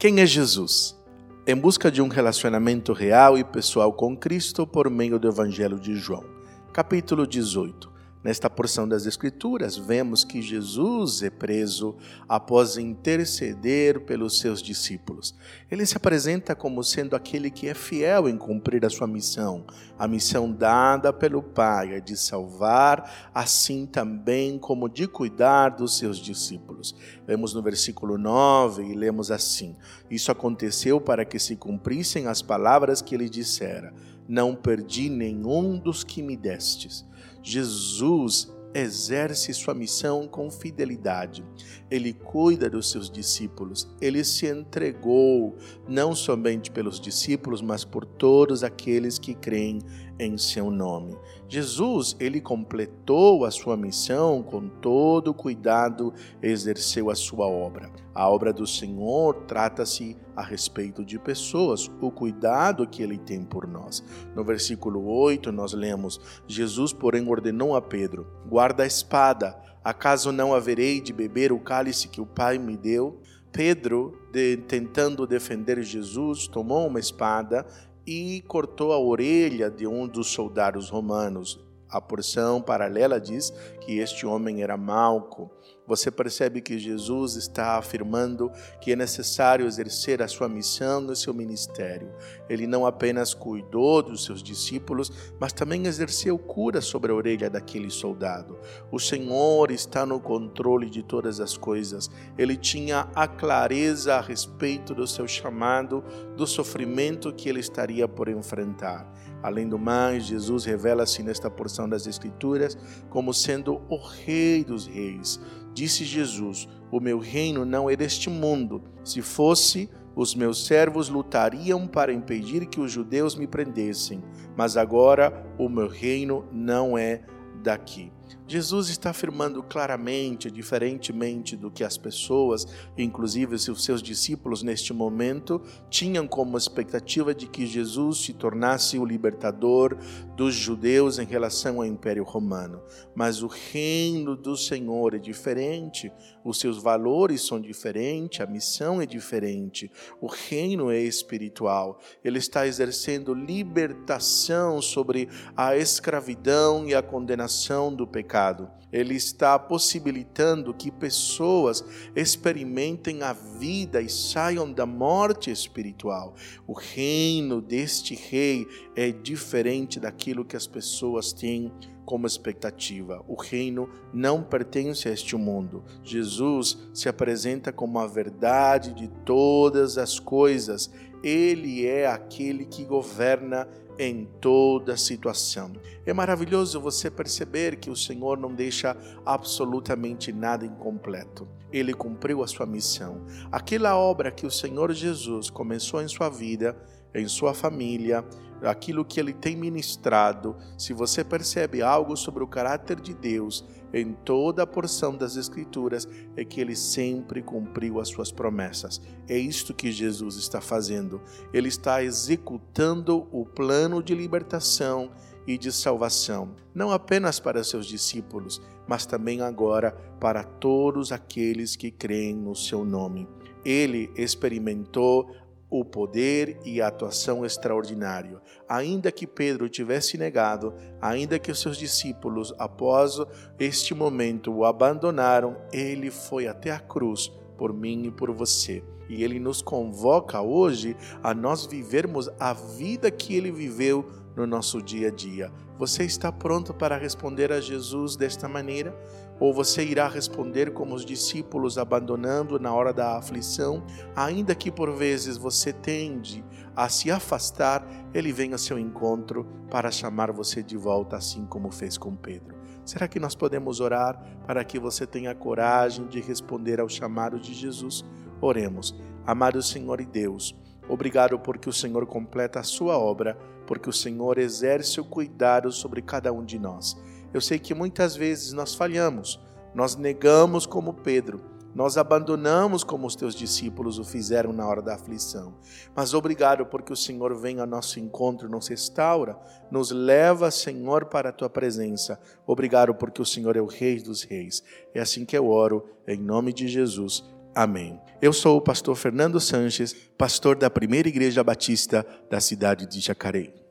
Quem é Jesus? Em busca de um relacionamento real e pessoal com Cristo por meio do Evangelho de João. Capítulo 18. Nesta porção das Escrituras, vemos que Jesus é preso após interceder pelos seus discípulos. Ele se apresenta como sendo aquele que é fiel em cumprir a sua missão, a missão dada pelo Pai, é de salvar, assim também como de cuidar dos seus discípulos. Vemos no versículo 9 e lemos assim: Isso aconteceu para que se cumprissem as palavras que ele dissera: Não perdi nenhum dos que me destes. Jesus exerce sua missão com fidelidade. Ele cuida dos seus discípulos. Ele se entregou não somente pelos discípulos, mas por todos aqueles que creem em seu nome. Jesus, ele completou a sua missão com todo cuidado, exerceu a sua obra. A obra do Senhor trata-se a respeito de pessoas, o cuidado que ele tem por nós. No versículo 8, nós lemos: Jesus, porém, ordenou a Pedro: guarda a espada, acaso não haverei de beber o cálice que o Pai me deu? Pedro, de, tentando defender Jesus, tomou uma espada e cortou a orelha de um dos soldados romanos. A porção paralela diz que este homem era Malco. Você percebe que Jesus está afirmando que é necessário exercer a sua missão no seu ministério. Ele não apenas cuidou dos seus discípulos, mas também exerceu cura sobre a orelha daquele soldado. O Senhor está no controle de todas as coisas. Ele tinha a clareza a respeito do seu chamado, do sofrimento que ele estaria por enfrentar. Além do mais, Jesus revela-se nesta porção das Escrituras como sendo o Rei dos Reis. Disse Jesus: O meu reino não é deste mundo. Se fosse, os meus servos lutariam para impedir que os judeus me prendessem, mas agora o meu reino não é daqui. Jesus está afirmando claramente, diferentemente do que as pessoas, inclusive os seus discípulos neste momento, tinham como expectativa de que Jesus se tornasse o libertador dos judeus em relação ao Império Romano. Mas o reino do Senhor é diferente, os seus valores são diferentes, a missão é diferente, o reino é espiritual. Ele está exercendo libertação sobre a escravidão e a condenação do pecado pecado. Ele está possibilitando que pessoas experimentem a vida e saiam da morte espiritual. O reino deste rei é diferente daquilo que as pessoas têm como expectativa. O reino não pertence a este mundo. Jesus se apresenta como a verdade de todas as coisas. Ele é aquele que governa em toda situação. É maravilhoso você perceber que o Senhor não deixa absolutamente nada incompleto. Ele cumpriu a sua missão. Aquela obra que o Senhor Jesus começou em sua vida, em sua família, aquilo que ele tem ministrado, se você percebe algo sobre o caráter de Deus em toda a porção das Escrituras, é que ele sempre cumpriu as suas promessas. É isto que Jesus está fazendo. Ele está executando o plano de libertação e de salvação, não apenas para seus discípulos, mas também agora para todos aqueles que creem no seu nome. Ele experimentou o poder e a atuação extraordinário. Ainda que Pedro tivesse negado, ainda que os seus discípulos, após este momento, o abandonaram, ele foi até a cruz por mim e por você. E ele nos convoca hoje a nós vivermos a vida que ele viveu no nosso dia a dia. Você está pronto para responder a Jesus desta maneira? Ou você irá responder como os discípulos, abandonando na hora da aflição? Ainda que por vezes você tende a se afastar, ele vem ao seu encontro para chamar você de volta, assim como fez com Pedro. Será que nós podemos orar para que você tenha coragem de responder ao chamado de Jesus? Oremos. Amado Senhor e Deus, obrigado porque o Senhor completa a sua obra, porque o Senhor exerce o cuidado sobre cada um de nós. Eu sei que muitas vezes nós falhamos, nós negamos como Pedro, nós abandonamos como os teus discípulos o fizeram na hora da aflição. Mas obrigado porque o Senhor vem ao nosso encontro, nos restaura, nos leva, Senhor, para a tua presença. Obrigado porque o Senhor é o Rei dos Reis. É assim que eu oro, em nome de Jesus. Amém. Eu sou o pastor Fernando Sanches, pastor da Primeira Igreja Batista da cidade de Jacareí.